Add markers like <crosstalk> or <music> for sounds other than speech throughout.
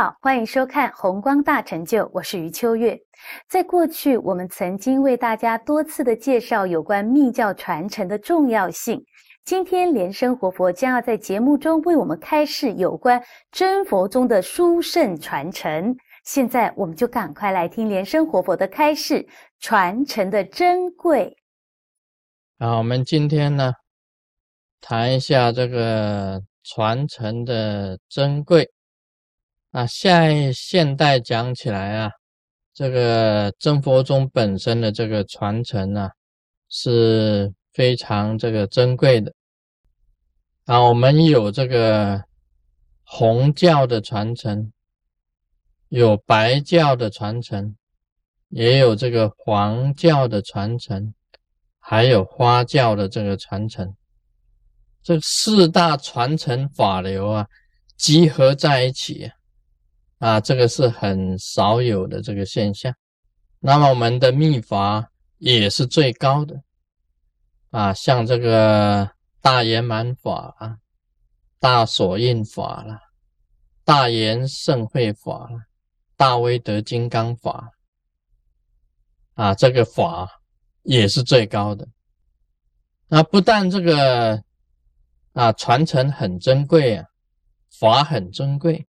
好，欢迎收看《红光大成就》，我是余秋月。在过去，我们曾经为大家多次的介绍有关密教传承的重要性。今天，莲生活佛将要在节目中为我们开示有关真佛宗的殊胜传承。现在，我们就赶快来听莲生活佛的开示，传承的珍贵。好，我们今天呢，谈一下这个传承的珍贵。啊，现现代讲起来啊，这个真佛宗本身的这个传承啊，是非常这个珍贵的。啊，我们有这个红教的传承，有白教的传承，也有这个黄教的传承，还有花教的这个传承。这四大传承法流啊，集合在一起。啊这个是很少有的这个现象。那么我们的秘法也是最高的啊，像这个大圆满法啊、大锁印法了、大圆盛会法了、大威德金刚法啊，这个法也是最高的。那不但这个啊传承很珍贵啊，法很珍贵。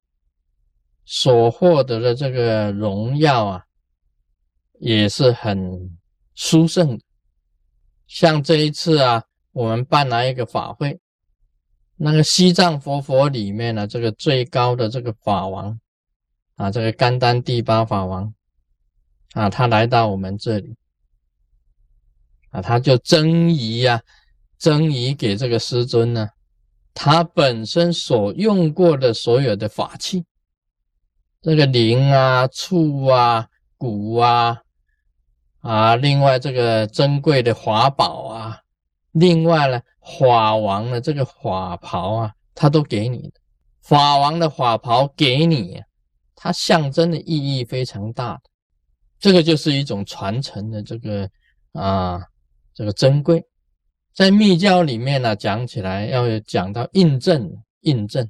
所获得的这个荣耀啊，也是很殊胜。像这一次啊，我们办了一个法会，那个西藏佛佛里面呢，这个最高的这个法王啊，这个甘丹第八法王啊，他来到我们这里啊，他就赠仪呀，赠仪给这个师尊呢，他本身所用过的所有的法器。这个铃啊、杵啊、鼓啊，啊，另外这个珍贵的法宝啊，另外呢，法王的这个法袍啊，他都给你的。法王的法袍给你，它象征的意义非常大。这个就是一种传承的这个啊，这个珍贵。在密教里面呢，讲起来要讲到印证，印证。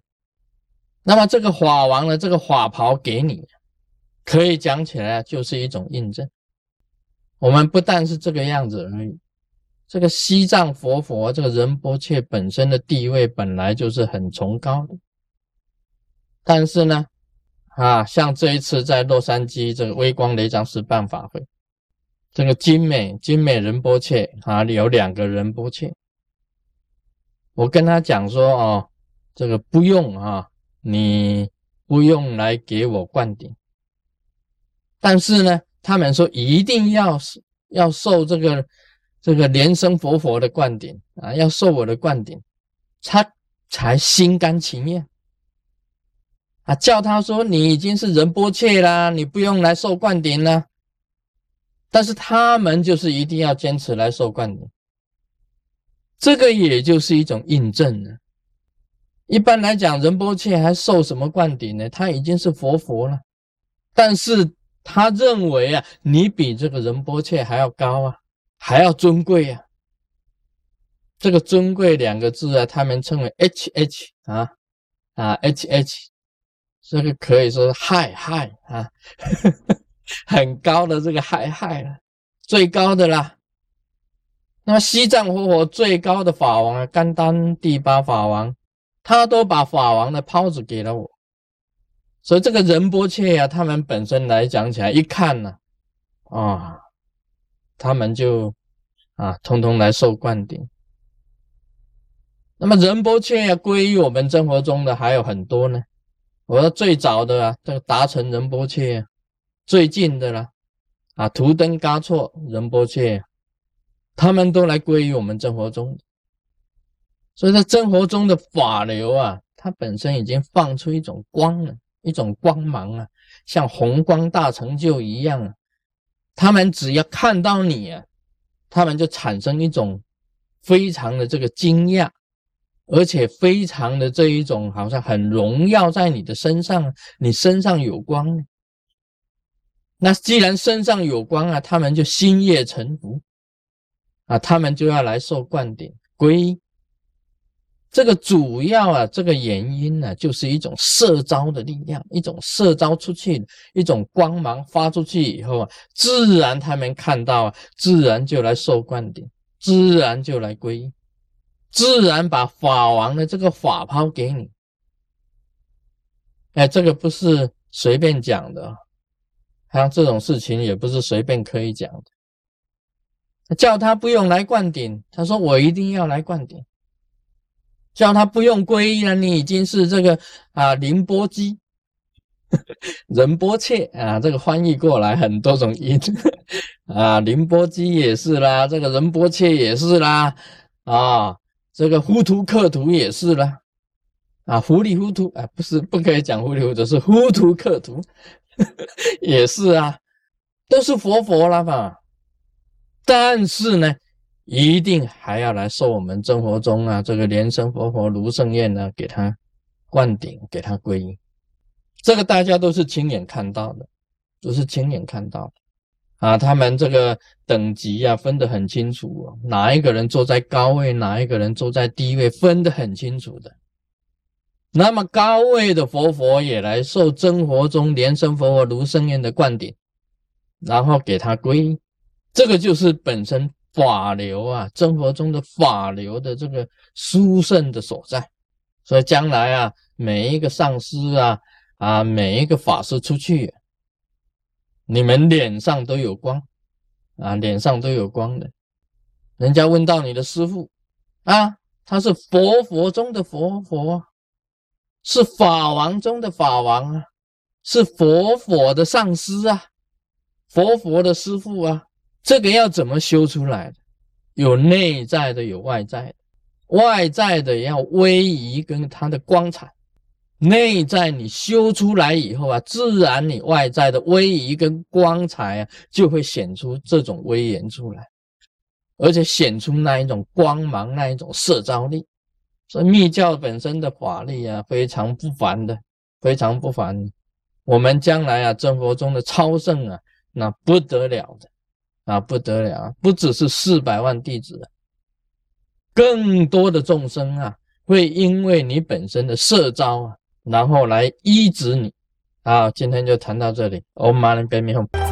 那么这个法王的这个法袍给你，可以讲起来就是一种印证。我们不但是这个样子而已，这个西藏佛佛这个仁波切本身的地位本来就是很崇高的。但是呢，啊，像这一次在洛杉矶这个微光雷藏寺办法会，这个精美精美仁波切啊，有两个仁波切，我跟他讲说哦，这个不用啊。你不用来给我灌顶，但是呢，他们说一定要要受这个这个莲生佛佛的灌顶啊，要受我的灌顶，他才心甘情愿啊。叫他说你已经是仁波切啦，你不用来受灌顶了。但是他们就是一定要坚持来受灌顶，这个也就是一种印证了。一般来讲，仁波切还受什么灌顶呢？他已经是佛佛了，但是他认为啊，你比这个仁波切还要高啊，还要尊贵啊。这个尊贵两个字啊，他们称为 H H 啊啊 H H，这个可以说是嗨嗨啊，<laughs> 很高的这个嗨嗨了，最高的啦。那么西藏活佛最高的法王啊，甘丹第八法王。他都把法王的袍子给了我，所以这个仁波切呀，他们本身来讲起来，一看呢，啊，他们就啊，通通来受灌顶。那么仁波切呀，归于我们生活中的还有很多呢。我说最早的啊，这个达成仁波切，最近的了啊，图登嘎措仁波切，他们都来归于我们生活中。所以在真活中的法流啊，它本身已经放出一种光了，一种光芒啊，像红光大成就一样啊。他们只要看到你啊，他们就产生一种非常的这个惊讶，而且非常的这一种好像很荣耀在你的身上，你身上有光。那既然身上有光啊，他们就心悦诚服啊，他们就要来受灌顶皈依。这个主要啊，这个原因呢，就是一种摄招的力量，一种摄招出去，一种光芒发出去以后啊，自然他们看到啊，自然就来受灌顶，自然就来皈依，自然把法王的这个法抛给你。哎，这个不是随便讲的，像这种事情也不是随便可以讲的。叫他不用来灌顶，他说我一定要来灌顶。叫他不用皈依了，你已经是这个啊，凌波鸡，<laughs> 仁波切啊，这个翻译过来很多种音 <laughs> 啊，凌波鸡也是啦，这个仁波切也是啦，啊，这个糊涂克图也是啦，啊，糊里糊涂啊，不是不可以讲糊里糊涂，是糊涂克图 <laughs> 也是啊，都是佛佛了吧？但是呢？一定还要来受我们真佛宗啊，这个莲生活佛卢胜愿呢，给他灌顶，给他皈依。这个大家都是亲眼看到的，都是亲眼看到的啊。他们这个等级啊，分得很清楚哦，哪一个人坐在高位，哪一个人坐在低位，分得很清楚的。那么高位的佛佛也来受真佛宗莲生佛佛卢胜愿的灌顶，然后给他皈依，这个就是本身。法流啊，真佛中的法流的这个殊胜的所在，所以将来啊，每一个上师啊，啊，每一个法师出去，你们脸上都有光啊，脸上都有光的。人家问到你的师父啊，他是佛佛中的佛佛，是法王中的法王啊，是佛佛的上师啊，佛佛的师父啊。这个要怎么修出来的？有内在的，有外在的。外在的要威仪跟它的光彩，内在你修出来以后啊，自然你外在的威仪跟光彩啊，就会显出这种威严出来，而且显出那一种光芒，那一种摄招力。所以密教本身的法力啊，非常不凡的，非常不凡。我们将来啊，真佛中的超圣啊，那不得了的。啊，不得了！不只是四百万弟子，更多的众生啊，会因为你本身的色招啊，然后来医治你。好，今天就谈到这里。Om Mani Padme Hum。